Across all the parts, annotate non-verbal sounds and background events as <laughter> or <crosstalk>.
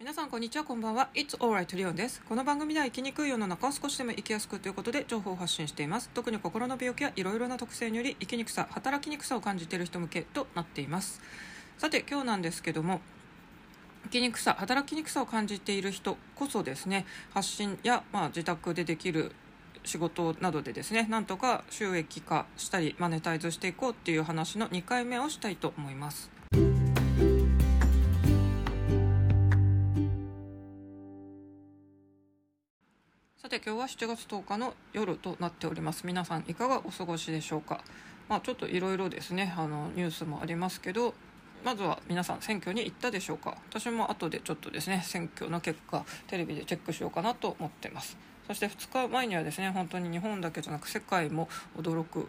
皆さんこんにちはこんばんは。It's alright リオンです。この番組では生きにくい世の中を少しでも生きやすくということで情報を発信しています。特に心の病気やいろいろな特性により生きにくさ働きにくさを感じている人向けとなっています。さて今日なんですけども生きにくさ働きにくさを感じている人こそですね。発信や、まあ、自宅でできる仕事などでですねなんとか収益化したりマネタイズしていこうっていう話の2回目をしたいと思います。今日は7月10日の夜となっております。皆さんいかがお過ごしでしょうか。まあちょっといろいろですねあのニュースもありますけどまずは皆さん選挙に行ったでしょうか。私も後でちょっとですね選挙の結果テレビでチェックしようかなと思ってます。そして2日前にはですね本当に日本だけじゃなく世界も驚く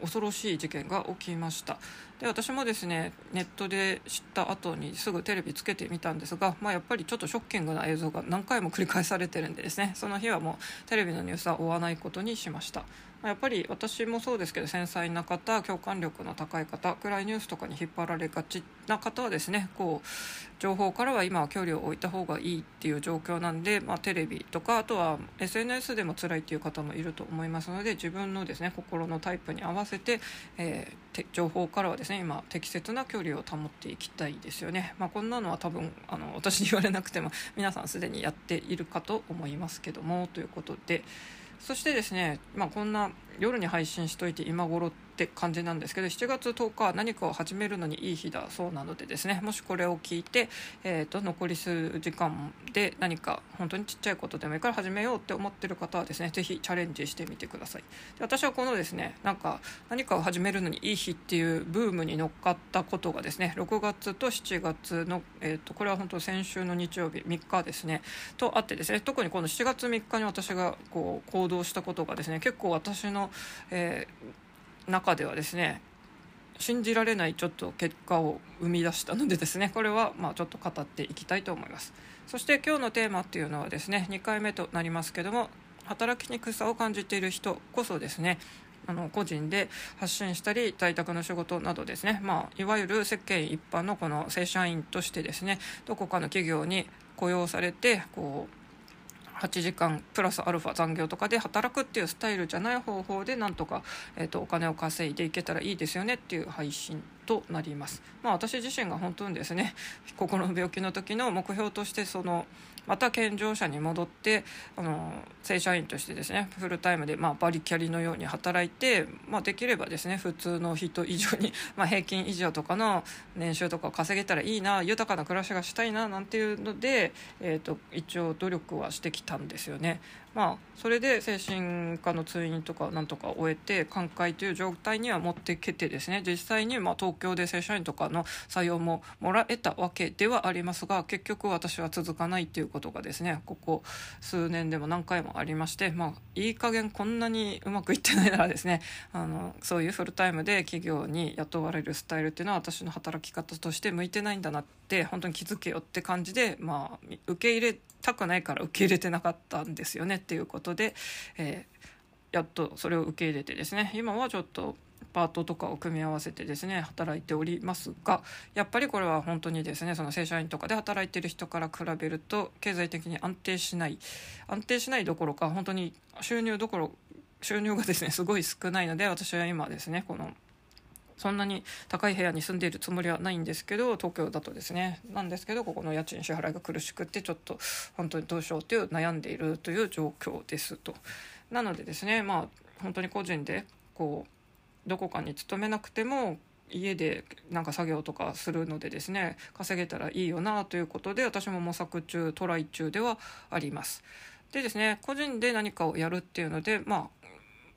恐ろしい事件が起きました。で私もですねネットで知った後にすぐテレビつけてみたんですが、まあ、やっぱりちょっとショッキングな映像が何回も繰り返されてるんでですねその日はもうテレビのニュースは追わないことにしました。やっぱり私もそうですけど繊細な方共感力の高い方暗いニュースとかに引っ張られがちな方はですねこう情報からは今は距離を置いた方がいいっていう状況なんで、まあ、テレビとかあとは SNS でも辛いっていう方もいると思いますので自分のですね心のタイプに合わせて、えー、情報からはですね今適切な距離を保っていきたいですよね、まあ、こんなのは多分あの私に言われなくても皆さんすでにやっているかと思いますけどもということで。そしてですね、まあ、こんな夜に配信しといて今頃っって感じなんですけど7月10日は何かを始めるのにいい日だそうなのでですねもしこれを聞いて、えーと、残り数時間で何か本当にちっちゃいことでもいいから始めようって思ってる方はですね是非チャレンジしてみてください。で私はこのですねなんか何かを始めるのにいい日っていうブームに乗っかったことがですね6月と7月の、えーと、これは本当先週の日曜日3日ですねとあってですね特にこの7月3日に私がこう行動したことがですね結構私の、えー中ではですね信じられないちょっと結果を生み出したのでですねこれはまあちょっと語っていきたいと思います。そして今日のテーマっていうのはですね2回目となりますけども働きにくさを感じている人こそですねあの個人で発信したり在宅の仕事などですね、まあ、いわゆる世間一般のこの正社員としてですねどこかの企業に雇用されてこう8時間プラスアルファ残業とかで働くっていうスタイルじゃない方法でなんとか、えーと、お金を稼いでいけたらいいですよねっていう配信となります。まあ、私自身が本当にですね心の病気の時の目標としてそのまた健常者に戻ってあの正社員としてですねフルタイムで、まあ、バリキャリのように働いて、まあ、できればですね普通の人以上に、<laughs> まあ、平均以上とかの年収とかを稼げたらいいな豊かな暮らしがしたいななんていうので、えーと、一応努力はしてきたんですよね。まあ、それで精神科の通院とかなんとか終えて寛解という状態には持ってきてですね。実際にまあ東京で正社員とかの採用ももらえたわけではありますが結局私は続かないということがですね。ここ数年でも何回もありまして、まあ、いい加減こんなにうまくいってないならですね。あのそういうフルタイムで企業に雇われるスタイルっていうのは私の働き方として向いてないんだなって本当に気づけよって感じで、まあ、受け入れたくないから受け入れてなかったんですよね。っていうことで、えー、やっとそれを受け入れてですね今はちょっとパートとかを組み合わせてですね働いておりますがやっぱりこれは本当にですねその正社員とかで働いてる人から比べると経済的に安定しない安定しないどころか本当に収入どころ収入がですねすごい少ないので私は今ですねこのそんなに高い部屋に住んでいるつもりはないんですけど東京だとですねなんですけどここの家賃支払いが苦しくってちょっと本当にどうしようという悩んでいるという状況ですと。なのでですねまあ本当に個人でこうどこかに勤めなくても家でなんか作業とかするのでですね稼げたらいいよなということで私も模索中トライ中ではあります。でですね個人で何かをやるっていうのでま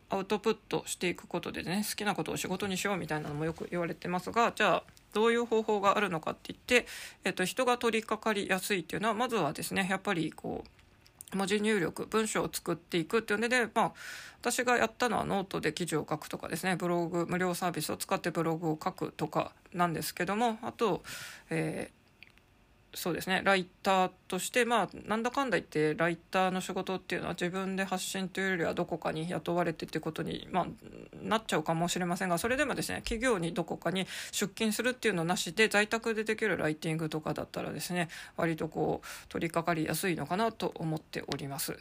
アウトプットしていくことでね好きなことを仕事にしようみたいなのもよく言われてますがじゃあどういう方法があるのかって言って、えっと、人が取り掛かりやすいっていうのはまずはですねやっぱりこう文字入力文章を作っていくっていうので、まあ、私がやったのはノートで記事を書くとかですねブログ無料サービスを使ってブログを書くとかなんですけどもあと、えーそうですねライターとしてまあなんだかんだ言ってライターの仕事っていうのは自分で発信というよりはどこかに雇われてってことに、まあ、なっちゃうかもしれませんがそれでもですね企業にどこかに出勤するっていうのなしで在宅でできるライティングとかだったらですね割とこう取り掛かりやすいのかなと思っております。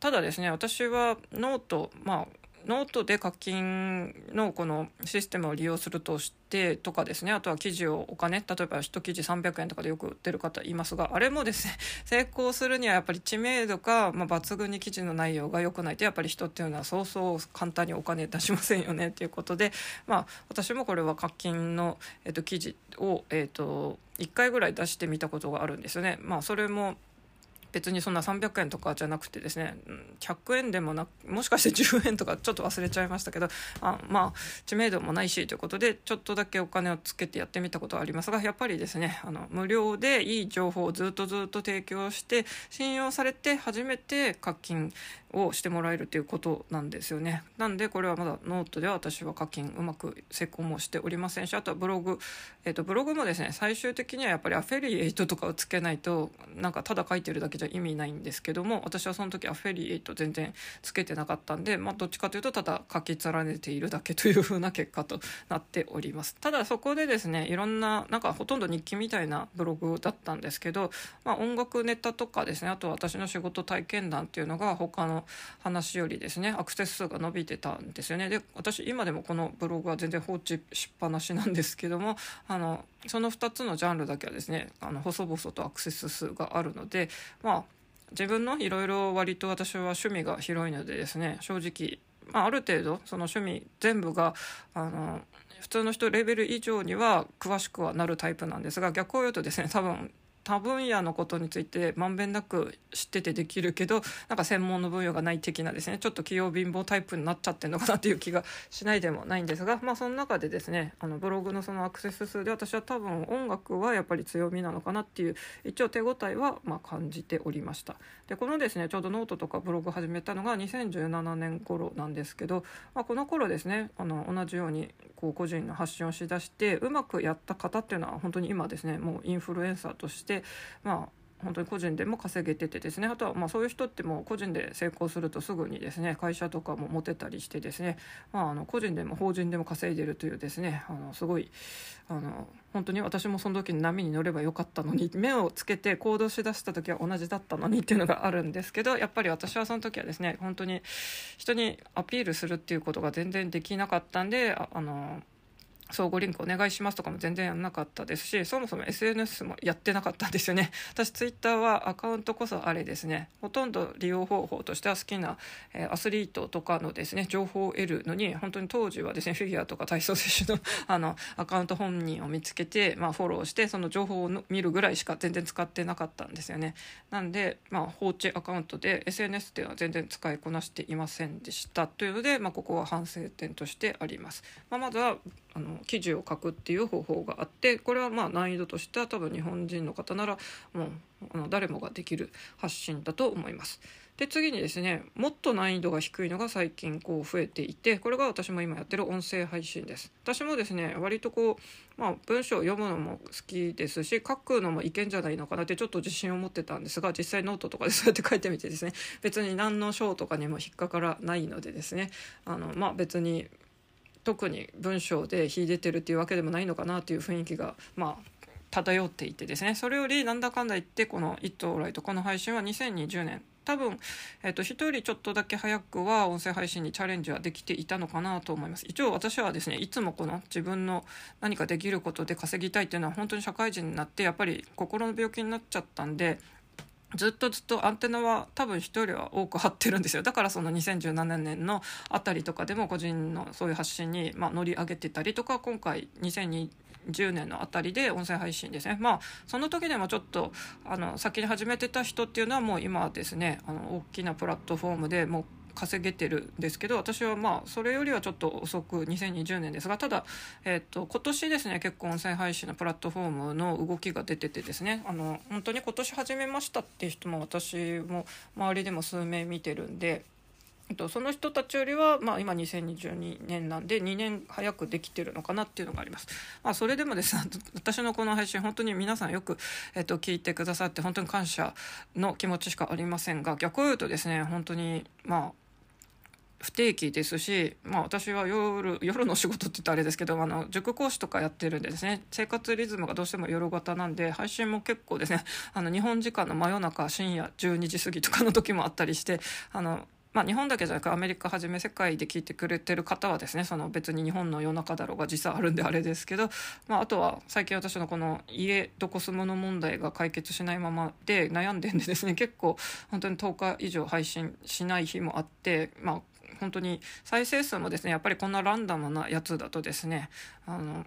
ただですね私はノートまあノートで課金のこのシステムを利用するとしてとかですねあとは記事をお金例えば1記事300円とかでよく売ってる方いますがあれもですね <laughs> 成功するにはやっぱり知名度か、まあ、抜群に記事の内容が良くないとやっぱり人っていうのはそうそう簡単にお金出しませんよねということで、まあ、私もこれは課金の、えっと、記事を、えっと、1回ぐらい出してみたことがあるんですよね。まあ、それも別にそんな300円とかじゃなくてですね100円でもなもしかして10円とかちょっと忘れちゃいましたけどあまあ知名度もないしということでちょっとだけお金をつけてやってみたことはありますがやっぱりですねあの無料でいい情報をずっとずっと提供して信用されて初めて課金をしてもらえるということなんですよね。なんでこれはまだノートでは私は課金うまく成功もしておりませんしあとはブログ、えー、とブログもですね最終的にはやっぱりアフェリエイトとかをつけないとなんかただ書いてるだけじゃ意味ないんですけども私はその時アフェリエイト全然つけてなかったんで、まあ、どっちかというとただ書き連ねているだけというふうな結果となっております。ただそこでですねいろんななんかほとんど日記みたいなブログだったんですけど、まあ、音楽ネタとかですねあと私の仕事体験談っていうのが他の話よりですねアクセス数が伸びてたんですよね。で私今でもこのブログは全然放置しっぱなしなんですけどもあのその2つのジャンルだけはですねあの細々とアクセス数があるのでまあま自分のいろいろ割と私は趣味が広いのでですね正直、まあ、ある程度その趣味全部があの普通の人レベル以上には詳しくはなるタイプなんですが逆を言うとですね多分多分野のことについてまんべんなく知っててできるけどなんか専門の分野がない的なですねちょっと器用貧乏タイプになっちゃってるのかなっていう気がしないでもないんですがまあその中でですねあのブログのそのアクセス数で私は多分音楽はやっぱり強みなのかなっていう一応手応えはま感じておりました。でこのですねちょうどノートとかブログ始めたのが2017年頃なんですけど、まあ、この頃ですねあの同じようにこう個人の発信をしだしてうまくやった方っていうのは本当に今ですねもうインフルエンサーとしてまあ本当に個人でも稼げててですね。あとはまあそういう人ってもう個人で成功するとすぐにですね会社とかも持てたりしてですね、まあ、あの個人でも法人でも稼いでるというですねあのすごいあの本当に私もその時に波に乗ればよかったのに目をつけて行動しだした時は同じだったのにっていうのがあるんですけどやっぱり私はその時はですね本当に人にアピールするっていうことが全然できなかったんであの相互リンクお願いしますとかも全然やんなかったですしそもそも SNS もやってなかったんですよね。<laughs> 私ツイッターはアカウントこそあれですね。ほとんど利用方法としては好きな、えー、アスリートとかのですね情報を得るのに本当に当時はですねフィギュアとか体操選手の <laughs> あのアカウント本人を見つけて、まあ、フォローしてその情報を見るぐらいしか全然使ってなかったんですよね。なんで、まあ、放置アカウントで SNS っていうのは全然使いこなしていませんでした。というので、まあ、ここは反省点としてあります、まあ、まずはあの記事を書くっていう方法があってこれはまあ難易度としては多分日本人の方ならもうあの誰もができる発信だと思います。で次にですねもっと難易度が低いのが最近こう増えていてこれが私も今やってる音声配信です私もですね割とこう、まあ、文章を読むのも好きですし書くのもいけんじゃないのかなってちょっと自信を持ってたんですが実際ノートとかでそうやって書いてみてですね別に何の章とかにも引っかからないのでですねあのまあ別に特に文章で秀でてるっていうわけでもないのかなという雰囲気がまあ漂っていてですね。それよりなんだかんだ言ってこの「イット・オーライト」この配信は2020年。多分、えーと、人よりちょっとだけ早くは音声配信にチャレンジはできていたのかなと思います。一応私はですねいつもこの自分の何かできることで稼ぎたいっていうのは本当に社会人になってやっぱり心の病気になっちゃったんでずっとずっとアンテナは多分人よりは多く張ってるんですよ。だからその2017年のあたりとかでも個人のそういう発信に、まあ、乗り上げてたりとか今回2020年のあたりで音声配信ですね。まあその時でもちょっとあの先に始めてた人っていうのはもう今ですねあの大きなプラットフォームでもう稼げてるんですけど私はまあそれよりはちょっと遅く2020年ですがただ、えーと、今年ですね結構音声配信のプラットフォームの動きが出ててですねあの本当に今年始めましたっていう人も私も周りでも数名見てるんでその人たちよりは、まあ、今2022年なんで2年早くできてるのかなっていうのがあります。まあ、それでもですね <laughs> 私のこの配信本当に皆さんよく、えっと、聞いてくださって本当に感謝の気持ちしかありませんが逆を言うとですね本当にまあ不定期ですし、まあ、私は夜夜の仕事って言ったらあれですけどあの塾講師とかやってるんでですね生活リズムがどうしても夜型なんで配信も結構ですね <laughs> あの日本時間の真夜中深夜12時過ぎとかの時もあったりしてあのまあ、日本だけじゃなくアメリカはじめ世界で聞いてくれてる方はですねその別に日本の夜中だろうが実際あるんであれですけど、まあ、あとは最近私のこの家どこ住むの問題が解決しないままで悩んでんでですね結構本当に10日以上配信しない日もあって、まあ、本当に再生数もですねやっぱりこんなランダムなやつだとですねあの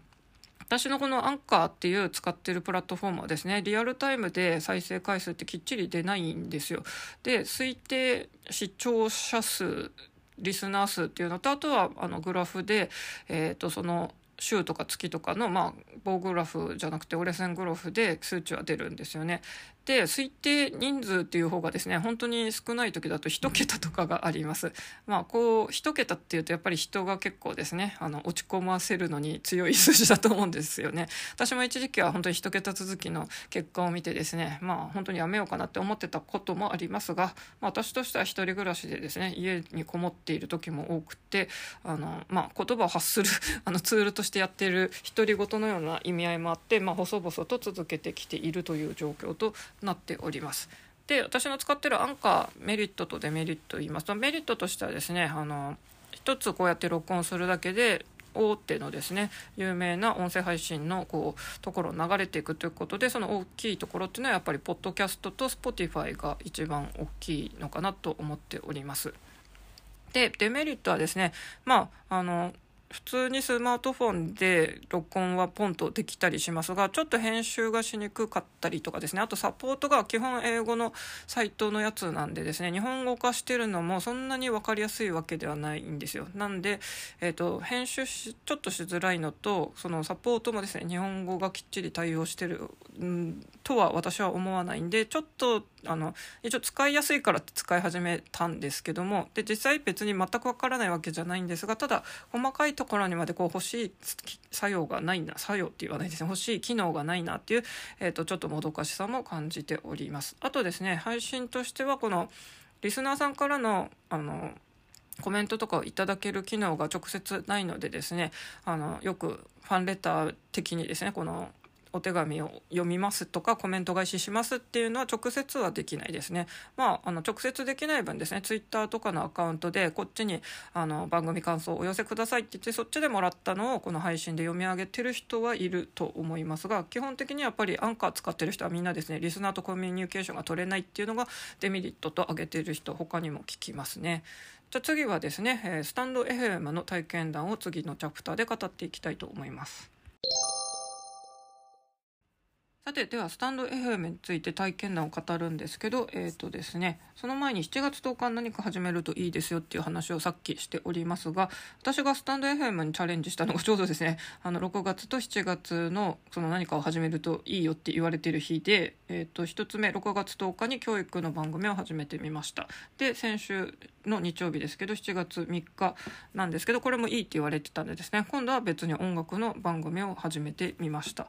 私のこのアンカーっていう使ってるプラットフォームはですねリアルタイムで再生回数ってきっちり出ないんですよ。で推定視聴者数リスナー数っていうのとあとはあのグラフで、えー、とその週とか月とかの、まあ、棒グラフじゃなくて折れ線グラフで数値は出るんですよね。で推定人数っていう方がですね本当に少ない時だと1桁とかがあります。まあこう1桁っていうとやっぱり人が結構ですねあの落ち込ませるのに強い数字だと思うんですよね。私も一時期は本当に1桁続きの結果を見てですねまあ本当にやめようかなって思ってたこともありますが、まあ、私としては1人暮らしでですね家にこもっている時も多くてあの、まあ、言葉を発する <laughs> あのツールとしてやっている独り言のような意味合いもあって、まあ、細々と続けてきているという状況となっております。で私の使ってるアンカーメリットとデメリット言いますとメリットとしてはですねあの一つこうやって録音するだけで大手のですね有名な音声配信のこうところを流れていくということでその大きいところっていうのはやっぱりポッドキャストと Spotify が一番大きいのかなと思っております。でデメリットはですねまああの普通にスマートフォンで録音はポンとできたりしますがちょっと編集がしにくかったりとかですね。あとサポートが基本英語のサイトのやつなんでですね。日本語化してるのもそんなに分かりやすいわけではないんですよ。なんで、えーと、編集しちょっとしづらいのとそのサポートもですね日本語がきっちり対応してる、うん、とは私は思わないんでちょっとあの一応使いやすいからって使い始めたんですけどもで実際別に全くわからないわけじゃないんですがただ細かいところにまでこう欲しい作用がないな作用って言わないですね。欲しい機能がないなっていう、えーと、ちょっともどかしさも感じております。あとですね配信としてはこのリスナーさんからのあのコメントとかをいただける機能が直接ないのでですねあのよくファンレター的にですねこのお手紙を読みますとかコメント返ししますっていうのは直接はできないですね。まあ、あの直接できない分ですねツイッターとかのアカウントでこっちにあの番組感想をお寄せくださいって言ってそっちでもらったのをこの配信で読み上げてる人はいると思いますが基本的にやっぱりアンカー使ってる人はみんなですねリスナーとコミュニケーションが取れないっていうのがデメリットと挙げてる人他にも聞きますね。じゃ次はですねスタンド FM の体験談を次のチャプターで語っていきたいと思います。さてではスタンド FM について体験談を語るんですけどえっ、ー、とですねその前に7月10日何か始めるといいですよっていう話をさっきしておりますが私がスタンド FM にチャレンジしたのがちょうどですねあの6月と7月のその何かを始めるといいよって言われてる日で、えー、と1つ目6月10日に教育の番組を始めてみました。で先週の日曜日ですけど7月3日なんですけどこれもいいって言われてたんでですね今度は別に音楽の番組を始めてみました。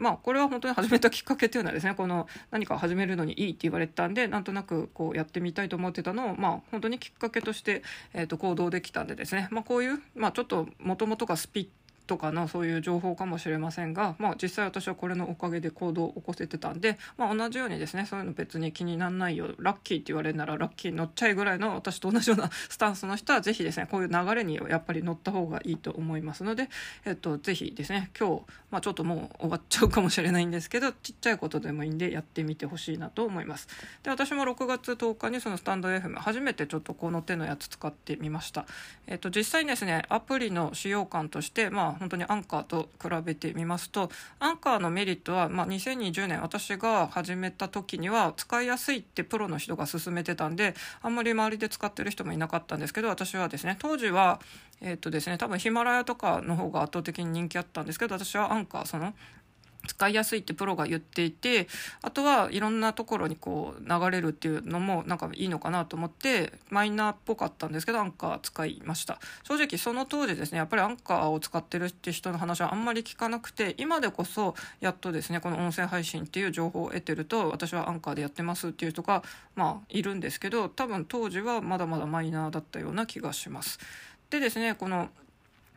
まあこれは本当に始めたきっかけっていうのはですねこの何か始めるのにいいって言われたんでなんとなくこうやってみたいと思ってたのをまあ本当にきっかけとして、えー、と行動できたんでですね、まあ、こういう、まあ、ちょっともともとがスピッとかのそういう情報かもしれませんが、まあ、実際私はこれのおかげで行動を起こせてたんで、まあ、同じようにですねそういうの別に気にならないよラッキーって言われるならラッキーに乗っちゃいぐらいの私と同じようなスタンスの人は是非ですねこういう流れにやっぱり乗った方がいいと思いますので、えっと、是非ですね今日、まあ、ちょっともう終わっちゃうかもしれないんですけどちっちゃいことでもいいんでやってみてほしいなと思います。で私も6月10日にそのスタンド FM 初めてちょっとこの手のやつ使ってみました。えっと、実際にですねアプリの使用感としてまあ本当にアンカーと比べてみますとアンカーのメリットは、まあ、2020年私が始めた時には使いやすいってプロの人が勧めてたんであんまり周りで使ってる人もいなかったんですけど私はですね当時はえっ、とですね多分ヒマラヤとかの方が圧倒的に人気あったんですけど私はアンカーその使いやすいってプロが言っていてあとはいろんなところにこう流れるっていうのもなんかいいのかなと思ってマイナーっぽかったんですけどアンカー使いました。正直その当時ですねやっぱりアンカーを使ってるって人の話はあんまり聞かなくて今でこそやっとですねこの音声配信っていう情報を得てると私はアンカーでやってますっていう人がまあいるんですけど多分当時はまだまだマイナーだったような気がします。でですねこの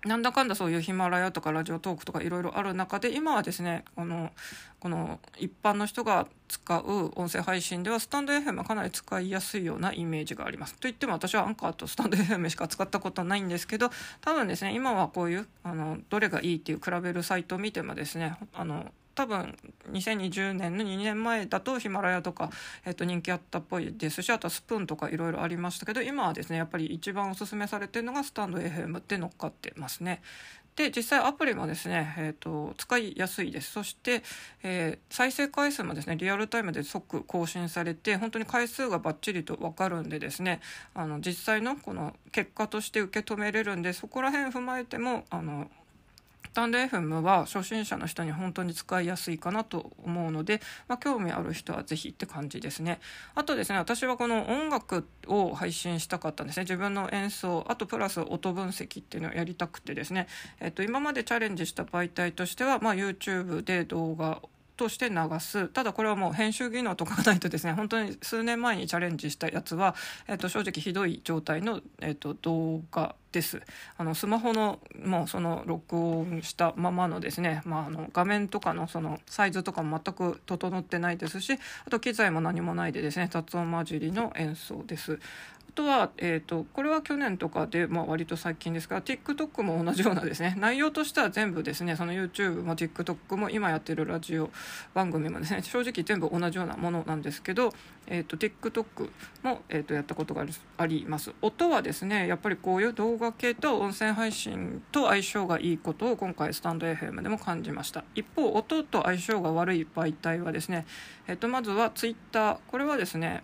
なんだかんだそういうヒマラヤとかラジオトークとかいろいろある中で今はですねこのこの一般の人が使う音声配信ではスタンド FM はかなり使いやすいようなイメージがあります。といっても私はアンカーとスタンド FM しか使ったことはないんですけど多分ですね今はこういうあのどれがいいっていう比べるサイトを見てもですねあの多分2020年の2年前だとヒマラヤとか、えっと、人気あったっぽいですしあとはスプーンとかいろいろありましたけど今はですねやっぱり一番おすすめされてるのがスタンド FM って乗っかってますね。で実際アプリもですね、えーと、使いやすいですそして、えー、再生回数もですねリアルタイムで即更新されて本当に回数がバッチリと分かるんでですねあの実際のこの結果として受け止めれるんでそこら辺踏まえてもあのタンド FM は初心者の人に本当に使いやすいかなと思うので、まあ、興味ある人はぜひって感じですね。あとですね私はこの音楽を配信したかったんですね。自分の演奏あとプラス音分析っていうのをやりたくてですね、えっと、今までチャレンジした媒体としては、まあ、YouTube で動画として流す。ただこれはもう編集技能とかがないとですね本当に数年前にチャレンジしたやつは、えっと、正直ひどい状態の、えっと、動画です。あのスマホのもうその録音したままのですね、まあ、あの画面とかのそのサイズとかも全く整ってないですしあと機材も何もないでですね雑音混じりの演奏です。とは、えーと、これは去年とかで、まあ、割と最近ですから TikTok も同じようなですね。<laughs> 内容としては全部ですね。その YouTube も TikTok も今やってるラジオ番組もですね。正直全部同じようなものなんですけど、えーと、TikTok も、えーと、やったことがあります。音はですねやっぱりこういう動画系と音声配信と相性がいいことを今回スタンド FM でも感じました。一方音と相性が悪い媒体はですね、えー、とまずは Twitter これはですね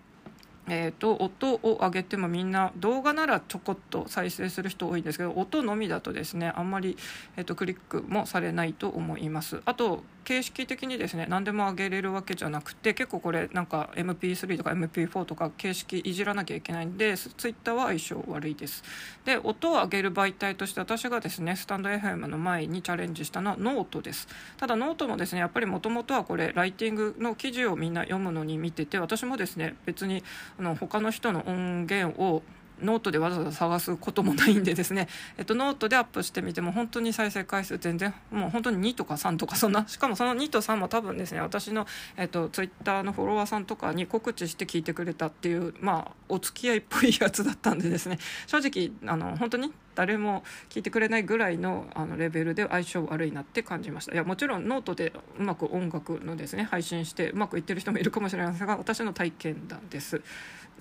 えーと、音を上げてもみんな動画ならちょこっと再生する人多いんですけど音のみだとですねあんまり、えーとクリックもされないと思います。あと形式的にですね何でも上げれるわけじゃなくて結構これなんか MP3 とか MP4 とか形式いじらなきゃいけないんで Twitter は相性悪いです。で音を上げる媒体として私がですねスタンド FM の前にチャレンジしたのはノートです。ただノートもですねやっぱりもともとはこれライティングの記事をみんな読むのに見てて私もですね別にあの他の人の音源をノートでわざわざ探すこともないんでですね、<laughs> えっと、ノートでアップしてみても本当に再生回数全然もう本当に2とか3とかそんな。しかもその2と3も多分ですね私の、えっと、ツイッターのフォロワーさんとかに告知して聞いてくれたっていうまあお付き合いっぽいやつだったんでですね。正直あの本当に誰も聞いてくれないぐらいのあのレベルで相性悪いなって感じました。いやもちろんノートでうまく音楽のですね配信してうまくいってる人もいるかもしれませんが私の体験談です。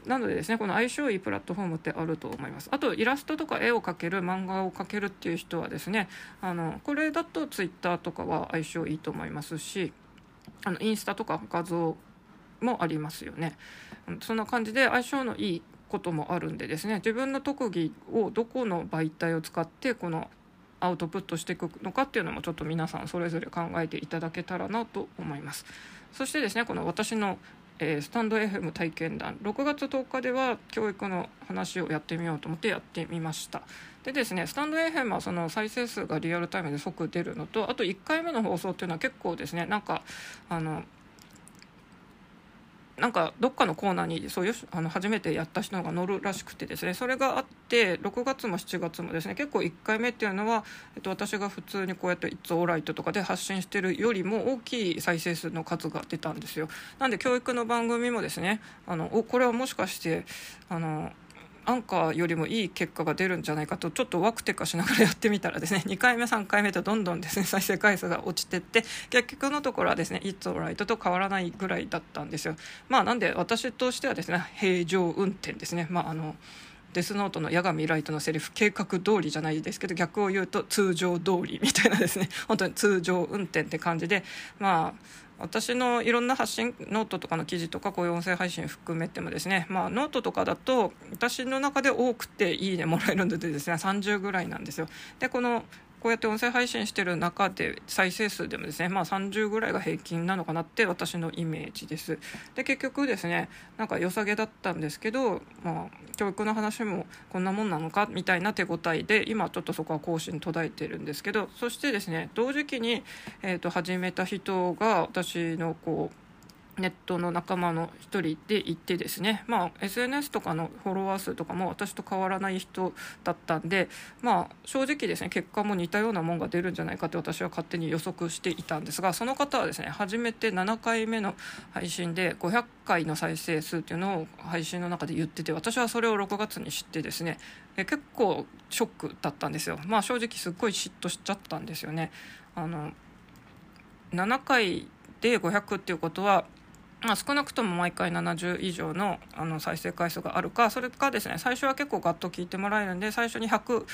なのでですねこの相性いいプラットフォームってあると思います。あとイラストとか絵を描ける漫画を描けるっていう人はですねあのこれだとツイッターとかは相性いいと思いますしあのインスタとか画像もありますよね。そんな感じで相性のいいこともあるんでですね。自分の特技をどこの媒体を使ってこのアウトプットしていくのかっていうのもちょっと皆さんそれぞれ考えていただけたらなと思います。そしてですねこの私のえー、スタンド FM 体験談6月10日では教育の話をやってみようと思ってやってみました。でですねスタンド FM はその再生数がリアルタイムで即出るのとあと1回目の放送っていうのは結構ですねなんかあのなんかどっかのコーナーにそういうあの初めてやった人が乗るらしくてですね。それがあって6月も7月もですね。結構1回目っていうのは、えっと、私が普通にこうやって「It's Alright」とかで発信してるよりも大きい再生数の数が出たんですよ。なんで教育の番組もですねあのおこれはもしかしてあのアンカーよりもいい結果が出るんじゃないかとちょっとワクテカしながらやってみたらですね <laughs> 2回目3回目とどんどんですね再生回数が落ちてって結局のところはですね「It's Alright」と変わらないぐらいだったんですよ。まあなんで私としてはですね平常運転ですね。まああのデスノートの夜神ライトのセリフ計画通りじゃないですけど逆を言うと通常通りみたいなですね。本当に通常運転って感じでまあ私のいろんな発信ノートとかの記事とかこういう音声配信含めてもですね、まあ、ノートとかだと私の中で多くて「いいね」もらえるのでですね30ぐらいなんですよ。でこのこうやって音声配信してる中で再生数でもですね、まあ、30ぐらいが平均なのかなって私のイメージです。で結局ですねなんか良さげだったんですけど、まあ、教育の話もこんなもんなのかみたいな手応えで今ちょっとそこは更新途絶えてるんですけどそしてですね同時期に、えー、と始めた人が私のこうネットの仲間の一人で行ってですね、まあ、SNS とかのフォロワー数とかも私と変わらない人だったんで、まあ、正直ですね結果も似たようなもんが出るんじゃないかって私は勝手に予測していたんですがその方はですね初めて7回目の配信で500回の再生数っていうのを配信の中で言ってて私はそれを6月に知ってですねえ結構ショックだったんですよ。まあ、正直すっごい嫉妬しちゃったんですよね。あの7回で500っていうことはまあ、少なくとも毎回70以上のあの再生回数があるかそれかですね最初は結構ガッと聞いてもらえるんで最初に100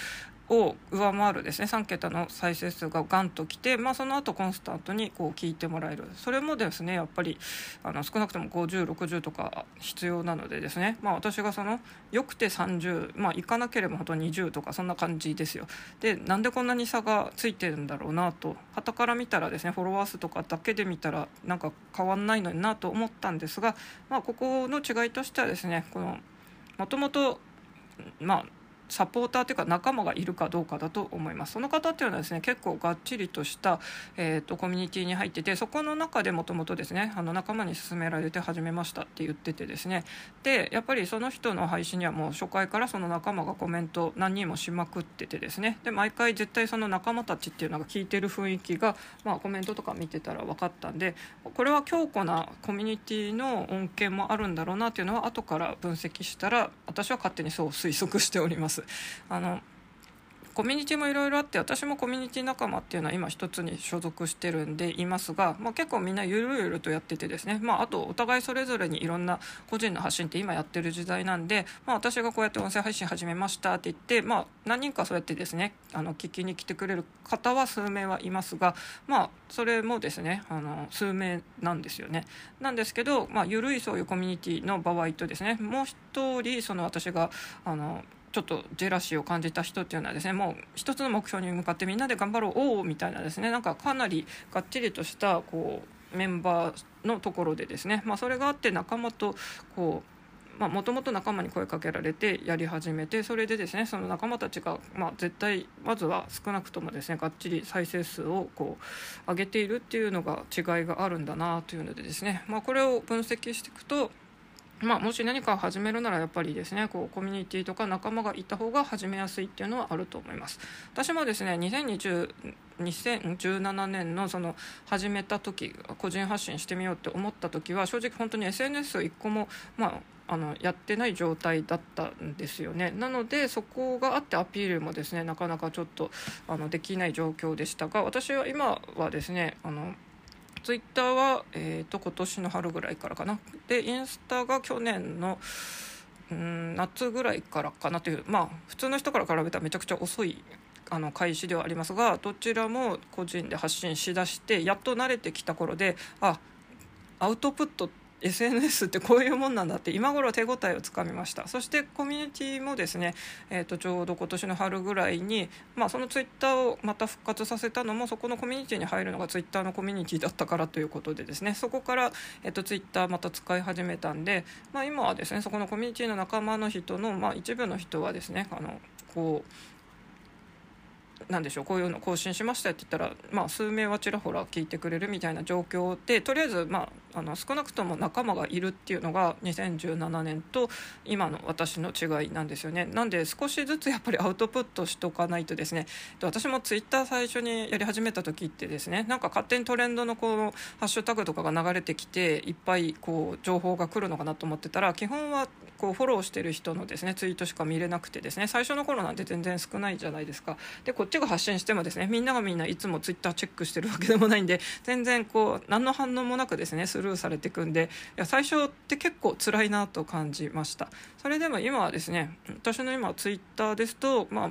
を上回るですね。3桁の再生数がガンときて、まあ、その後コンスタントにこう聞いてもらえる。それもですねやっぱりあの少なくとも5060とか必要なのでですね、まあ、私がそのよくて30、まあ、いかなければ本当20とかそんな感じですよ。でなんでこんなに差がついてるんだろうなと。旗から見たらですねフォロワー数とかだけで見たらなんか変わんないのになと思ったんですが、まあ、ここの違いとしてはですねこのもともとまあサポーターというか仲間がいるかどうかだと思います。その方っていうのはですね結構がっちりとした、えーと、コミュニティに入っててそこの中でもともとですねあの仲間に勧められて始めましたって言っててですね。でやっぱりその人の配信にはもう初回からその仲間がコメント何人もしまくっててですね。で毎回絶対その仲間たちっていうのが聞いてる雰囲気が、まあ、コメントとか見てたら分かったんでこれは強固なコミュニティの恩恵もあるんだろうなっていうのは後から分析したら私は勝手にそう推測しております。あのコミュニティもいろいろあって私もコミュニティ仲間っていうのは今一つに所属してるんでいますが、まあ、結構みんなゆるゆるとやっててですね、まあ、あとお互いそれぞれにいろんな個人の発信って今やってる時代なんで、まあ、私がこうやって音声配信始めましたって言って、まあ、何人かそうやってですねあの聞きに来てくれる方は数名はいますが、まあ、それもですねあの数名なんですよね。なんですけど、まあ、緩いそういうコミュニティの場合とですねもう一人その私があのちょっとジェラシーを感じた人っていうのはですねもう一つの目標に向かってみんなで頑張ろうおおみたいなですねなんかかなりがっちりとしたこうメンバーのところでですね、まあ、それがあって仲間とこうもともと仲間に声かけられてやり始めてそれでですねその仲間たちが、まあ、絶対まずは少なくともですねがっちり再生数をこう上げているっていうのが違いがあるんだなというのでですね、まあ、これを分析していくとまあ、もし何かを始めるならやっぱりですねこうコミュニティとか仲間がいた方が始めやすいっていうのはあると思います。私もですね2020 2017年のその始めた時個人発信してみようって思った時は正直本当に SNS を1個も、まあ、あのやってない状態だったんですよね。なのでそこがあってアピールもですねなかなかちょっとあのできない状況でしたが私は今はですねあのツイッターは、えーと、今年の春ぐらいからかな。でインスタが去年のうん夏ぐらいからかなというまあ普通の人から比べたらめちゃくちゃ遅いあの開始ではありますがどちらも個人で発信しだしてやっと慣れてきた頃であアウトプットって SNS ってこういうもんなんだって今頃手応えをつかみました。そしてコミュニティもですね、えー、とちょうど今年の春ぐらいに、まあ、そのツイッターをまた復活させたのもそこのコミュニティに入るのがツイッターのコミュニティだったからということでですね。そこから、えー、とツイッターまた使い始めたんで、まあ、今はですねそこのコミュニティの仲間の人の、まあ、一部の人はですねあのこう何でしょうこういうの更新しましたって言ったら、まあ、数名はちらほら聞いてくれるみたいな状況でとりあえず、まあ、あの少なくとも仲間がいるっていうのが2017年と今の私の違いなんですよね。なんで少しずつやっぱりアウトプットしとかないとですね。私もツイッター最初にやり始めた時ってですねなんか勝手にトレンドのこのハッシュタグとかが流れてきていっぱいこう情報が来るのかなと思ってたら基本はこうフォローしてる人のですねツイートしか見れなくてですね最初の頃なんて全然少ないじゃないですか。でこっちが発信してもですねみんながみんないつもツイッターチェックしてるわけでもないんで全然こう何の反応もなくですねスルーされていくんでいや最初って結構辛いなと感じました。それでも今はですね私の今ツイッターですとまあ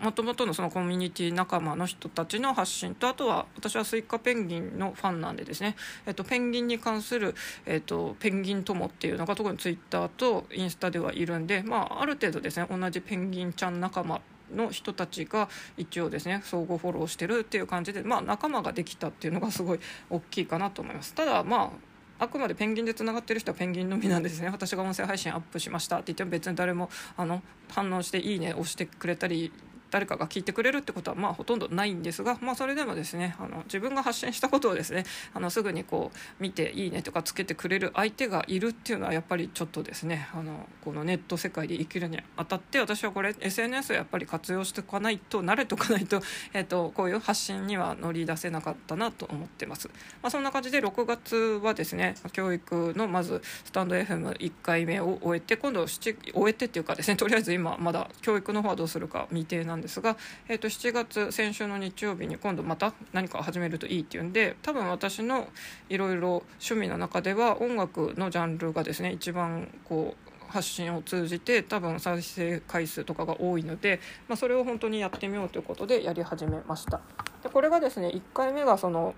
もともとのそのコミュニティ仲間の人たちの発信とあとは私はスイカペンギンのファンなんでですね、えっと、ペンギンに関する、えっと、ペンギン友っていうのが特にツイッターとインスタではいるんで、まあ、ある程度ですね同じペンギンちゃん仲間の人たちが一応ですね相互フォローしてるっていう感じで、まあ、仲間ができたっていうのがすごい大きいかなと思います。ただまああくまでペンギンでつながってる人はペンギンのみなんですね私が音声配信アップしましたって言っても別に誰もあの反応して「いいね」押してくれたり誰かが聞いてくれるってことはまあほとんどないんですが、まあ、それでもですねあの自分が発信したことをですねあのすぐにこう見て「いいね」とかつけてくれる相手がいるっていうのはやっぱりちょっとですねあのこのネット世界で生きるにあたって私はこれ SNS をやっぱり活用しておかないと慣れておかないと, <laughs> えーと、こういう発信には乗り出せなかったなと思ってます。まあ、そんな感じで6月はですね教育のまずスタンド FM1 回目を終えて今度終えてっていうかですねとりあえず今まだ教育の方はどうするか未定なんですが、えーと7月先週の日曜日に今度また何か始めるといいっていうんで多分私のいろいろ趣味の中では音楽のジャンルがですね一番こう発信を通じて多分再生回数とかが多いので、まあ、それを本当にやってみようということでやり始めました。でこれがですね1回目がその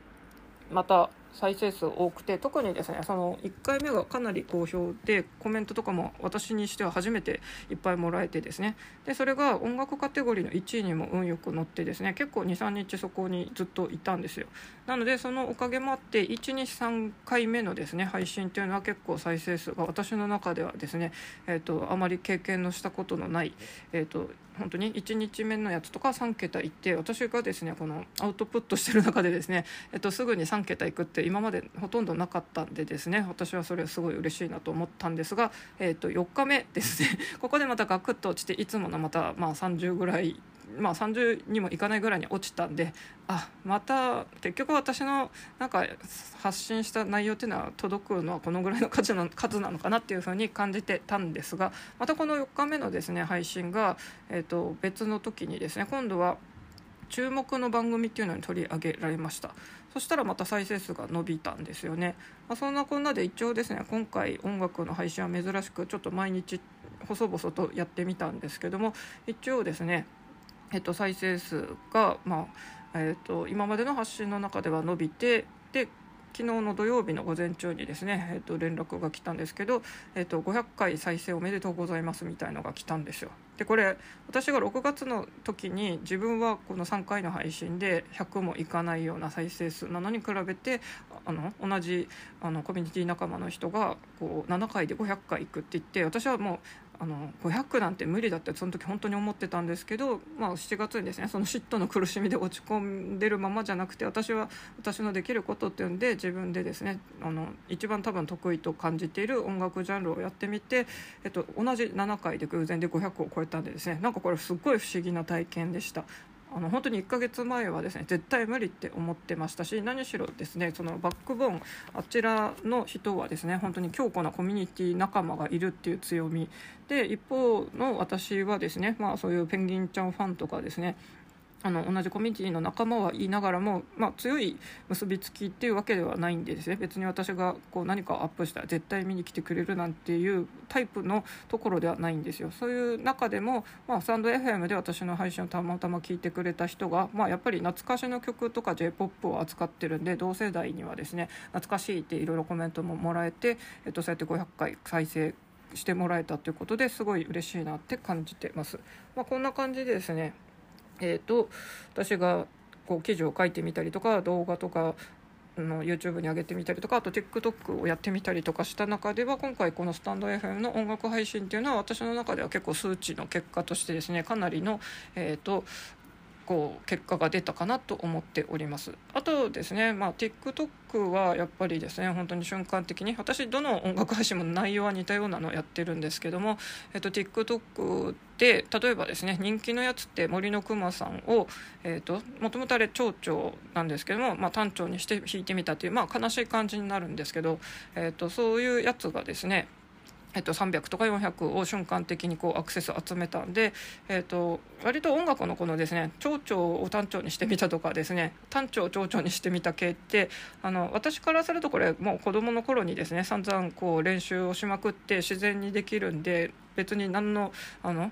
また再生数多くて特にですねその1回目がかなり好評でコメントとかも私にしては初めていっぱいもらえてですね。でそれが音楽カテゴリーの1位にも運よく乗ってですね結構23日そこにずっといたんですよ。なのでそのおかげもあって123回目のですね配信っていうのは結構再生数が私の中ではですね、えーと、あまり経験のしたことのない、えーと本当に1日目のやつとか3桁いって私がですねこのアウトプットしてる中でですね、えっと、すぐに3桁いくって今までほとんどなかったんでですね私はそれはすごい嬉しいなと思ったんですが、えっと、4日目ですね。ここでまたガクッと落ちていつものまたまあ30ぐらいまあ、30にもいかないぐらいに落ちたんであまた結局私のなんか発信した内容っていうのは届くのはこのぐらいの数な数なのかなっていうふうに感じてたんですがまたこの4日目のですね配信が、えー、と別の時にですね今度は注目の番組っていうのに取り上げられました。そしたらまた再生数が伸びたんですよね、まあ、そんなこんなで一応ですね今回音楽の配信は珍しくちょっと毎日細々とやってみたんですけども一応ですねえっと、再生数が、まあえっと、今までの発信の中では伸びてで昨日の土曜日の午前中にですね、えっと、連絡が来たんですけど、えっと、500回再生おめでとうございますみたいのが来たんですよ。でこれ私が6月の時に自分はこの3回の配信で100もいかないような再生数なのに比べてあの同じあのコミュニティ仲間の人がこう7回で500回いくって言って私はもうあの500なんて無理だってその時本当に思ってたんですけど、まあ、7月にですねその嫉妬の苦しみで落ち込んでるままじゃなくて私は私のできることっていうんで自分でですねあの一番多分得意と感じている音楽ジャンルをやってみて、えっと、同じ7回で偶然で500を超えたんでですねなんかこれすっごい不思議な体験でした。あの本当に1ヶ月前はですね絶対無理って思ってましたし何しろですねそのバックボーンあちらの人はですね本当に強固なコミュニティ仲間がいるっていう強み。で一方の私はですねまあそういうペンギンちゃんファンとかですねあの同じコミュニティの仲間は言いながらも、まあ、強い結びつきっていうわけではないんでですね別に私がこう何かアップしたら絶対見に来てくれるなんていうタイプのところではないんですよそういう中でも、まあ、スタンド FM で私の配信をたまたま聞いてくれた人が、まあ、やっぱり懐かしの曲とか j p o p を扱ってるんで同世代にはですね懐かしいっていろいろコメントももらえて、えっと、そうやって500回再生してもらえたということですごい嬉しいなって感じてます。まあ、こんな感じでですねえーと、私がこう記事を書いてみたりとか動画とかの YouTube に上げてみたりとかあと TikTok をやってみたりとかした中では今回このスタンド FM の音楽配信っていうのは私の中では結構数値の結果としてですねかなりの、えーとこう結果が出たかなと思っております。あとですね、まあ、TikTok はやっぱりですね本当に瞬間的に私どの音楽配信も内容は似たようなのをやってるんですけども、えっと、TikTok で例えばですね人気のやつって森のくまさんを、えっと、もともとあれ蝶々なんですけども、まあ、単調にして弾いてみたっていう、まあ、悲しい感じになるんですけど、えっと、そういうやつがですねえっと、300とか400を瞬間的にこうアクセス集めたんで、えっと、割と音楽のこのですね蝶々を短調にしてみたとかですね短調を蝶々にしてみた系ってあの私からするとこれもう子どもの頃にですね散々こう練習をしまくって自然にできるんで別に何のあの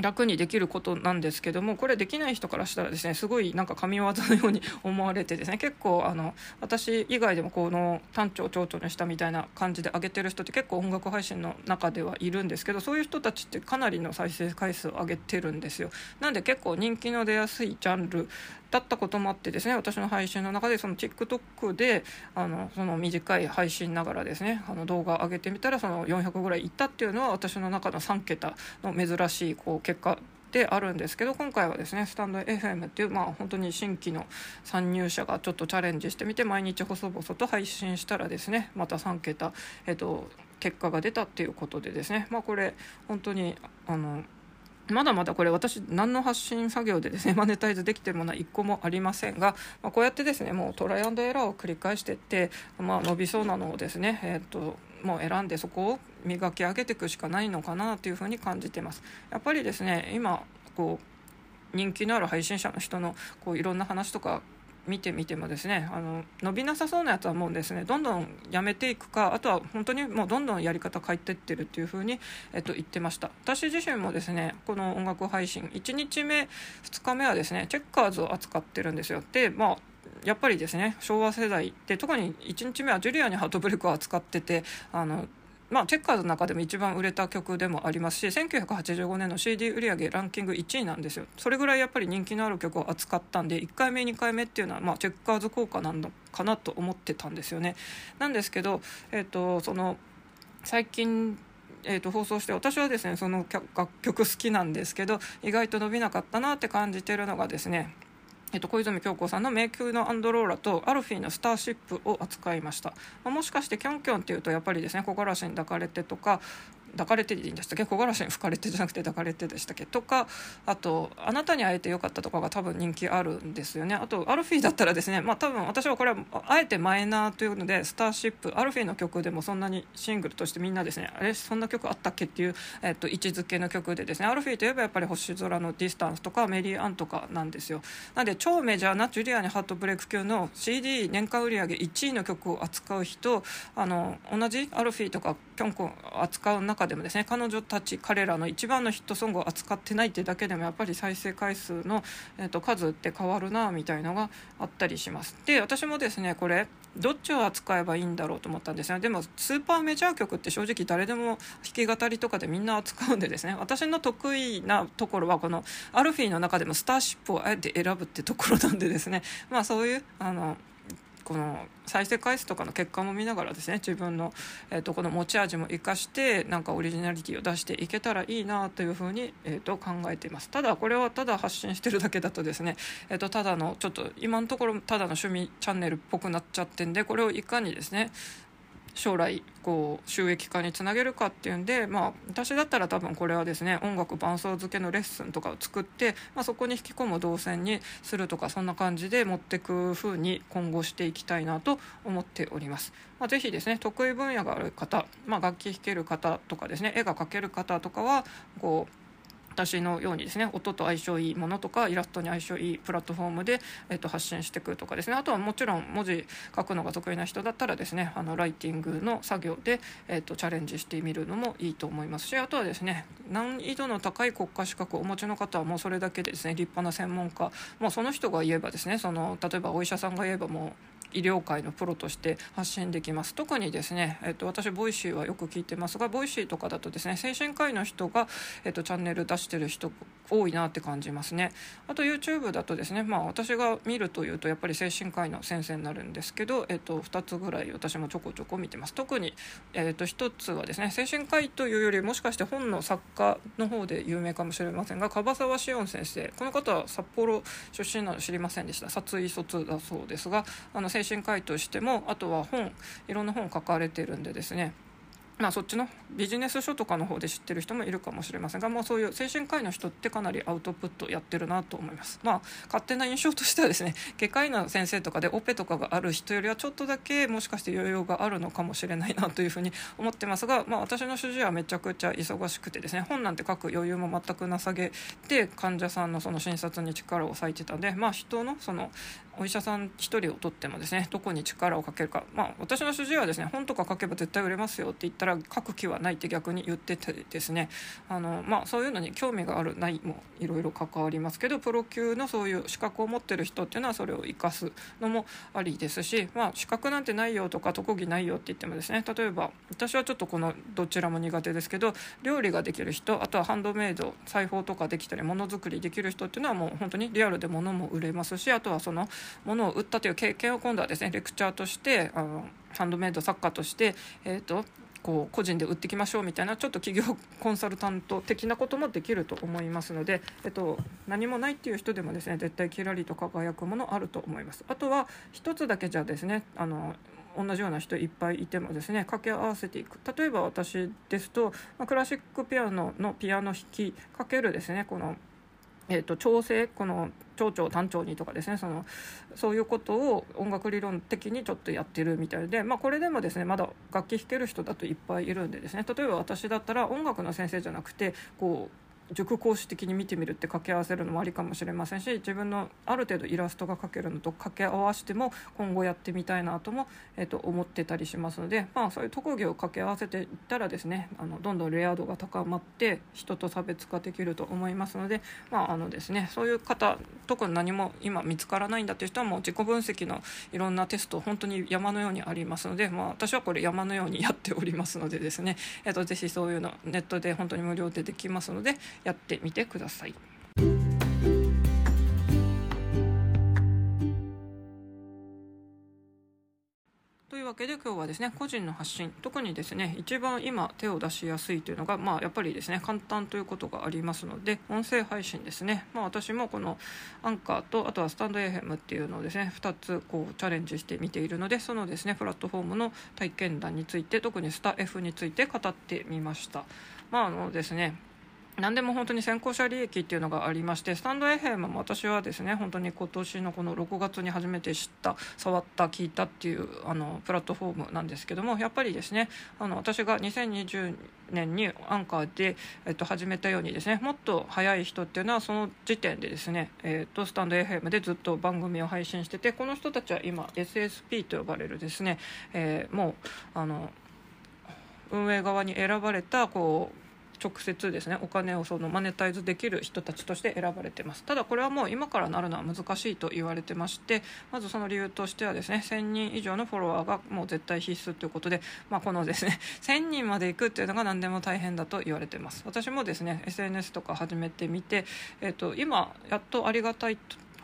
楽にできることなんですけどもこれできない人からしたらですねすごいなんか神業のように <laughs> 思われてですね結構あの私以外でもこの単調蝶々にしたみたいな感じで上げてる人って結構音楽配信の中ではいるんですけどそういう人たちってかなりの再生回数を上げてるんですよ。なんで結構人気の出やすいジャンルだったこともあってですね私の配信の中でその TikTok であのその短い配信ながらですねあの動画上げてみたらその400ぐらいいったっていうのは私の中の3桁の珍しいこう結果であるんですけど今回はですねスタンド FM っていうまあ本当に新規の参入者がちょっとチャレンジしてみて毎日細々と配信したらですねまた3桁、えっと、結果が出たっていうことでですねまあこれ本当にあのまだまだこれ私何の発信作業でですねマネタイズできてるものは1個もありませんが、まあ、こうやってですねもうトライアンドエラーを繰り返していって、まあ、伸びそうなのをですね、えー、っともう選んでそこを磨き上げていくしかないのかなというふうに感じてます。やっぱりですね今こう人気のある配信者の人のこういろんな話とか見てみてもですねあの伸びなさそうなやつはもうですねどんどんやめていくかあとは本当にもうどんどんやり方変えてってるっていうふうに、えっと、言ってました。私自身もですねこの音楽配信1日目2日目はですねチェッカーズを扱ってるんですよ。でまあやっぱりですね昭和世代って特に1日目はジュリアにハートブレイクを扱っててあのまあ、チェッカーズの中でも一番売れた曲でもありますし1985年の CD 売上ランキング1位なんですよ。それぐらいやっぱり人気のある曲を扱ったんで1回目2回目っていうのは、まあ、チェッカーズ効果なのかなと思ってたんですよね。なんですけど、えーと、その最近えーと放送して私はですねその楽曲好きなんですけど意外と伸びなかったなって感じてるのがですねえっと、小泉今日子さんの「迷宮のアンドローラ」とアルフィーの「スターシップ」を扱いました、まあ、もしかしてキョンキョンっていうとやっぱりですね「木枯らしに抱かれて」とか抱かれてでいいんでしたっけ木枯らしに吹かれてじゃなくて抱かれてでしたっけ？とかあと「あなたに会えてよかった」とかが多分人気あるんですよね。あとアルフィーだったらですねまあ多分私はこれはあえてマイナーというので「スターシップ」アルフィーの曲でもそんなにシングルとしてみんなですねあれそんな曲あったっけっていう、えっと、位置づけの曲でですねアルフィーといえばやっぱり星空のディスタンスとかメリー・アンとかなんですよ。なんで超メジャーなジュリアにハートブレイク級の CD 年間売上1位の曲を扱う人あの同じアルフィーとかキョンコン扱う中でもですね彼女たち彼らの一番のヒットソングを扱ってないってだけでもやっぱり再生回数の、えーと、数って変わるなみたいのがあったりします。で私もですねこれどっちを扱えばいいんだろうと思ったんですね。でもスーパーメジャー曲って正直誰でも弾き語りとかでみんな扱うんでですね私の得意なところはこのアルフィーの中でもスターシップをあえて選ぶってところなんでですね。まあそういうあのこの再生回数とかの結果も見ながらですね自分の、えー、とこの持ち味も生かしてなんかオリジナリティを出していけたらいいなというふうに、えー、と考えています。ただこれはただ発信してるだけだとですね、えー、とただのちょっと今のところただの趣味チャンネルっぽくなっちゃってんでこれをいかにですね将来こう収益化につなげるかっていうんで、まあ、私だったら多分これはですね音楽伴奏付けのレッスンとかを作って、まあ、そこに引き込む動線にするとかそんな感じで持ってく風に今後していきたいなと思っております。まあ、ぜひですね得意分野がある方、まあ、楽器弾ける方とかですね絵が描ける方とかはこう私のようにですね音と相性いいものとかイラストに相性いいプラットフォームで、えー、と発信していくとかですね。あとはもちろん文字書くのが得意な人だったらですねあのライティングの作業で、えー、とチャレンジしてみるのもいいと思いますしあとはですね難易度の高い国家資格をお持ちの方はもうそれだけでですね立派な専門家もうその人が言えばですねその例えばお医者さんが言えばもう医療界のプロとして発信できます。特にですね、えっと、私 Voicy はよく聞いてますが Voicy とかだとですね精神科医の人が、えっと、チャンネル出してる人多いなって感じますね。あと YouTube だとですねまあ私が見るというとやっぱり精神科医の先生になるんですけど、えっと、2つぐらい私もちょこちょこ見てます。特に、えっと、1つはですね精神科医というよりもしかして本の作家の方で有名かもしれませんが樺沢紫苑先生。この方は札幌出身なの知りませんでした。殺意卒だそうですがあの精神科医としてもあとは本いろんな本書かれてるんでですね。まあ、そっちのビジネス書とかの方で知ってる人もいるかもしれませんがもうそういう精神科医の人ってかなりアウトプットやってるなと思います。まあ勝手な印象としてはですね外科医の先生とかでオペとかがある人よりはちょっとだけもしかして余裕があるのかもしれないなというふうに思ってますが、まあ、私の主治医はめちゃくちゃ忙しくてですね本なんて書く余裕も全くなさげで患者さんのその診察に力を割いてたんでまあ人のそのお医者さん1人をとってもですねどこに力をかけるか、まあ、私の主治医はですね本とか書けば絶対売れますよって言ったら書く気はないって逆に言っててですね。あの、まあ、そういうのに興味があるないもいろいろ関わりますけどプロ級のそういう資格を持ってる人っていうのはそれを生かすのもありですし、まあ、資格なんてないよとか特技ないよって言ってもですね例えば私はちょっとこのどちらも苦手ですけど料理ができる人あとはハンドメイド裁縫とかできたりものづくりできる人っていうのはもう本当にリアルで物も売れますしあとはその物を売ったという経験を今度はですねレクチャーとしてあのハンドメイド作家として、えーと、こう個人で売っていきましょうみたいなちょっと企業コンサルタント的なこともできると思いますので、えっと、何もないっていう人でもですね絶対キラリと輝くものあると思います。あとは一つだけじゃですねあの同じような人いっぱいいてもですね掛け合わせていく例えば私ですと、ま、クラシックピアノのピアノ弾きかけるですねこのえーと、調整この長調短調にとかですねそのそういうことを音楽理論的にちょっとやってるみたいで、まあ、これでもですねまだ楽器弾ける人だといっぱいいるんでですね例えば私だったら音楽の先生じゃなくてこう塾講師的に見てみるって掛け合わせるのもありかもしれませんし自分のある程度イラストが描けるのと掛け合わせても今後やってみたいなとも、えー、と思ってたりしますので、まあ、そういう特技を掛け合わせていったらですねあのどんどんレア度が高まって人と差別化できると思いますので,、まああのですね、そういう方特に何も今見つからないんだという人はもう自己分析のいろんなテスト本当に山のようにありますので、まあ、私はこれ山のようにやっておりますのでですね、えー、とぜひそういうのネットで本当に無料でできますのでやってみてください。というわけで今日はですね個人の発信特にですね一番今手を出しやすいというのがまあやっぱりですね簡単ということがありますので音声配信ですねまあ私もこのアンカーとあとはスタンド FM っていうのをですね2つこうチャレンジしてみているのでそのですねプラットフォームの体験談について特にスタ F について語ってみましたまああのですね何でも本当に先行者利益っていうのがありましてスタンド FM も私はですね本当に今年のこの6月に初めて知った触った聞いたっていうあのプラットフォームなんですけどもやっぱりですねあの私が2020年にアンカーで、えっと、始めたようにですねもっと早い人っていうのはその時点でですね、えっと、スタンド FM でずっと番組を配信しててこの人たちは今 SSP と呼ばれるですね、えー、もうあの運営側に選ばれたこう直接ですねお金をそのマネタイズできる人たちとして選ばれてます。ただこれはもう今からなるのは難しいと言われてましてまずその理由としてはですね1000人以上のフォロワーがもう絶対必須ということで、まあ、このですね <laughs> 1000人まで行くっていうのが何でも大変だと言われてます。私もですね SNS とか始めてみて、えーと、今やっとありがたい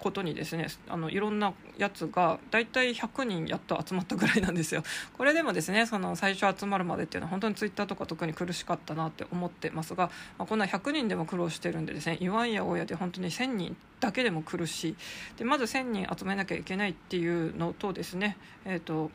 ことにですねあのいろんなやつが大体100人やっと集まったぐらいなんですよ。<laughs> これでもですねその最初集まるまでっていうのは本当にツイッターとか特に苦しかったなって思ってますが、まあ、こんな100人でも苦労してるんでですね言わんや親で本当に1000人だけでも苦しいでまず1000人集めなきゃいけないっていうのとですねえっ、ー、と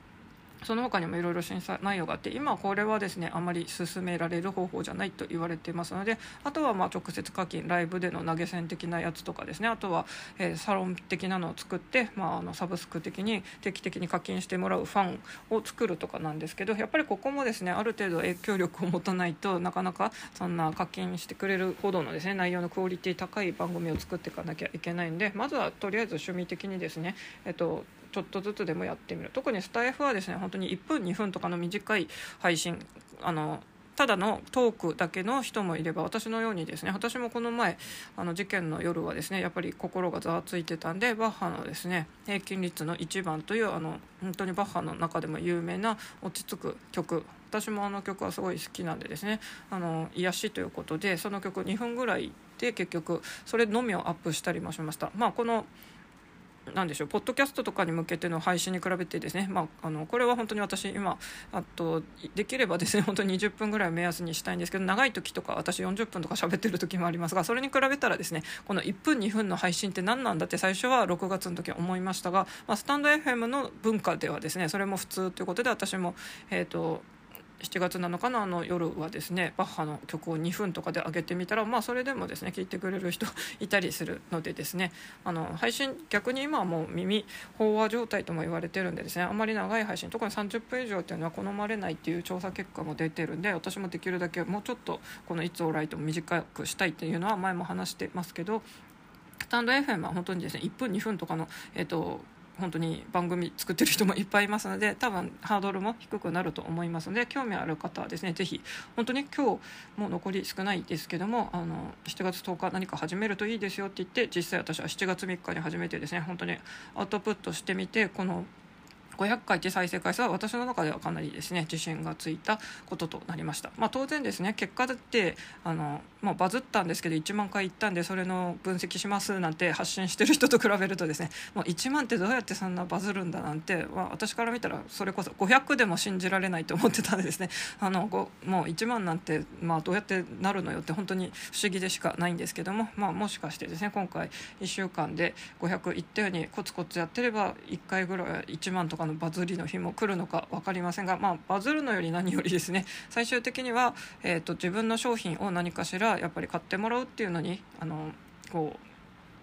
その他にもいろいろ審査内容があって今これはですねあまり進められる方法じゃないと言われていますのであとはま直接課金ライブでの投げ銭的なやつとかですねあとは、えサロン的なのを作って、まあ、あのサブスク的に定期的に課金してもらうファンを作るとかなんですけどやっぱりここもですねある程度影響力を持たないとなかなかそんな課金してくれるほどのですね内容のクオリティ高い番組を作っていかなきゃいけないんでまずはとりあえず趣味的にですね、えっと、ちょっとずつでもやってみる。特にスタイフはですね本当に1分2分とかの短い配信。あのただのトークだけの人もいれば私のようにですね私もこの前あの事件の夜はですねやっぱり心がざわついてたんでバッハのですね平均率の1番というあの本当にバッハの中でも有名な落ち着く曲。私もあの曲はすごい好きなんでですねあの癒しということでその曲2分ぐらいで結局それのみをアップしたりもしました。まあこのなんでしょうポッドキャストとかに向けての配信に比べてですね、まあ、あのこれは本当に私今あとできればですね本当に20分ぐらいを目安にしたいんですけど長い時とか私40分とか喋ってる時もありますがそれに比べたらですねこの1分2分の配信って何なんだって最初は6月の時は思いましたが、まあ、スタンド FM の文化ではですねそれも普通ということで私もえっ、ー、と7月7日のあの夜はですねバッハの曲を2分とかで上げてみたらまあそれでもですね聴いてくれる人いたりするのでですねあの配信逆に今はもう耳飽和状態とも言われてるんでですねあまり長い配信特に30分以上っていうのは好まれないっていう調査結果も出てるんで私もできるだけもうちょっとこの「いつオーライト」も短くしたいっていうのは前も話してますけどスタンド FM は本当にですね1分2分とかのえっ、ー、と本当に番組作ってる人もいっぱいいますので多分ハードルも低くなると思いますので興味ある方はですね是非本当に今日もう残り少ないですけどもあの7月10日何か始めるといいですよって言って実際私は7月3日に始めてですね本当にアウトプットしてみてこの500回って再生回数は私の中ではかなりですね自信がついたこととなりました、まあ、当然ですね結果だってあの、まあ、バズったんですけど1万回いったんでそれの分析しますなんて発信してる人と比べるとですねもう1万ってどうやってそんなバズるんだなんて、まあ、私から見たらそれこそ500でも信じられないと思ってたんでですね。<laughs> あのもう1万なんて、まあ、どうやってなるのよって本当に不思議でしかないんですけども、まあ、もしかしてですね今回1週間で500いったようにコツコツやってれば1回ぐらい1万とかのバズりの日も来るのか分かりませんが、まあ、バズるのより何よりですね。<laughs> 最終的には、えーと、自分の商品を何かしらやっぱり買ってもらうっていうのにあのこう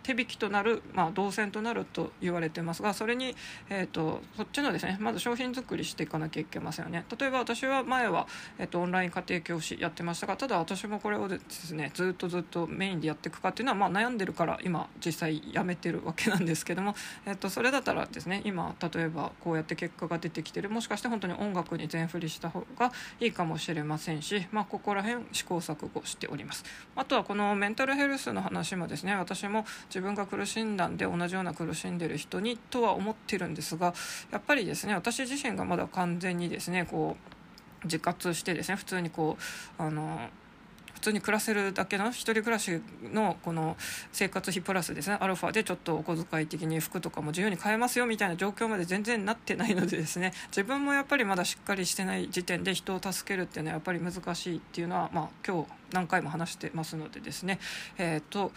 手引きとなる、まあ、動線となると言われてますがそれに、えーと、そっちのですねまず商品作りしていかなきゃいけませんよね。例えば私は前は、えーと、オンライン家庭教師やってましたがただ私もこれをですねずっとずっとメインでやっていくかっていうのは、まあ、悩んでるから今実際やめてるわけなんですけども、えーと、それだったらですね今例えばこうやって結果が出てきてる。もしかして本当に音楽に全振りした方がいいかもしれませんし、まあ、ここら辺試行錯誤しております。あとはこのメンタルヘルスの話もですね私も自分が苦しんだんで同じような苦しんでる人にとは思ってるんですがやっぱりですね私自身がまだ完全にですねこう自活してですね普通にこうあの普通に暮らせるだけの一人暮らしのこの生活費プラスですねアルファでちょっとお小遣い的に服とかも自由に買えますよみたいな状況まで全然なってないのでですね <laughs> 自分もやっぱりまだしっかりしてない時点で人を助けるっていうのはやっぱり難しいっていうのは、まあ、今日何回も話してますのでですねえっ、と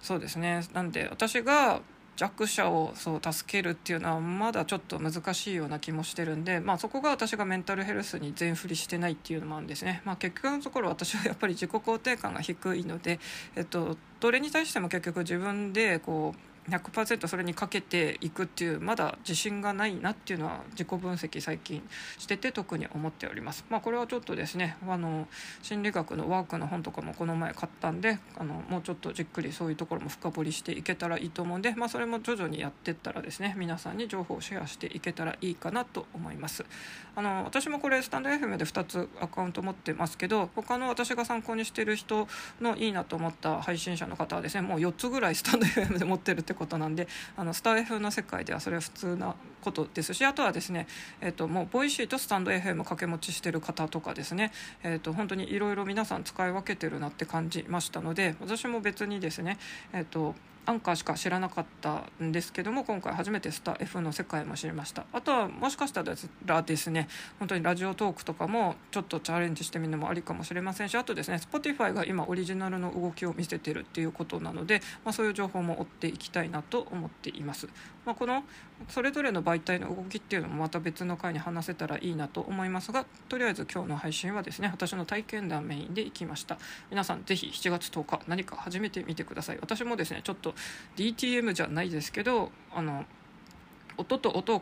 そうですね。なんで私が弱者をそう助けるっていうのはまだちょっと難しいような気もしてるんで、まあ、そこが私がメンタルヘルスに全振りしてないっていうのもあるんですね、まあ、結局のところ私は <laughs> やっぱり自己肯定感が低いので、えっと、どれに対しても結局自分でこう100%それにかけていくっていうまだ自信がないなっていうのは自己分析最近してて特に思っております。まあ、これはちょっとですねあの心理学のワークの本とかもこの前買ったんであのもうちょっとじっくりそういうところも深掘りしていけたらいいと思うんで、まあ、それも徐々にやってったらですね皆さんに情報をシェアしていけたらいいかなと思います。あの私もこれスタンド FM で2つアカウント持ってますけど他の私が参考にしてる人のいいなと思った配信者の方はですねもう4つぐらいスタンド FM で持ってるってことなんであのスター F の世界ではそれは普通なことですしあとはですね、えーと、もう Voicy とスタンド FM 掛け持ちしてる方とかですね、えーと、本当にいろいろ皆さん使い分けてるなって感じましたので私も別にですね、えーとアンカーしか知らなかったんですけども今回初めてスタ F の世界も知りました。あとはもしかしたらですね本当にラジオトークとかもちょっとチャレンジしてみるのもありかもしれませんしあとですね Spotify が今オリジナルの動きを見せてるっていうことなので、まあ、そういう情報も追っていきたいなと思っています、まあ、このそれぞれの媒体の動きっていうのもまた別の回に話せたらいいなと思いますがとりあえず今日の配信はですね私の体験談メインでいきました。皆さんぜひ7月10日何か始めてみてください。私もですねちょっと DTM じゃないですけどあの音と音を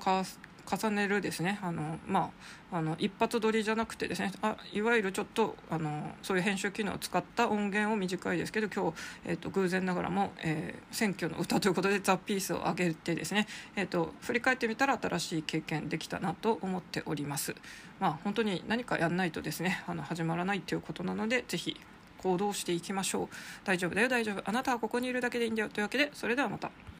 重ねるですね。あの、まあ、あの一発撮りじゃなくてですね。あいわゆるちょっとあのそういう編集機能を使った音源を短いですけど今日、えーと、偶然ながらも、えー、選挙の歌ということでザ・ピースを上げてですね、えーと、振り返ってみたら新しい経験できたなと思っております。まあ、本当に何かやんないとですねあの始まらないということなのでぜひ行動していきましょう。大丈夫だよ大丈夫。あなたはここにいるだけでいいんだよ。というわけでそれではまた。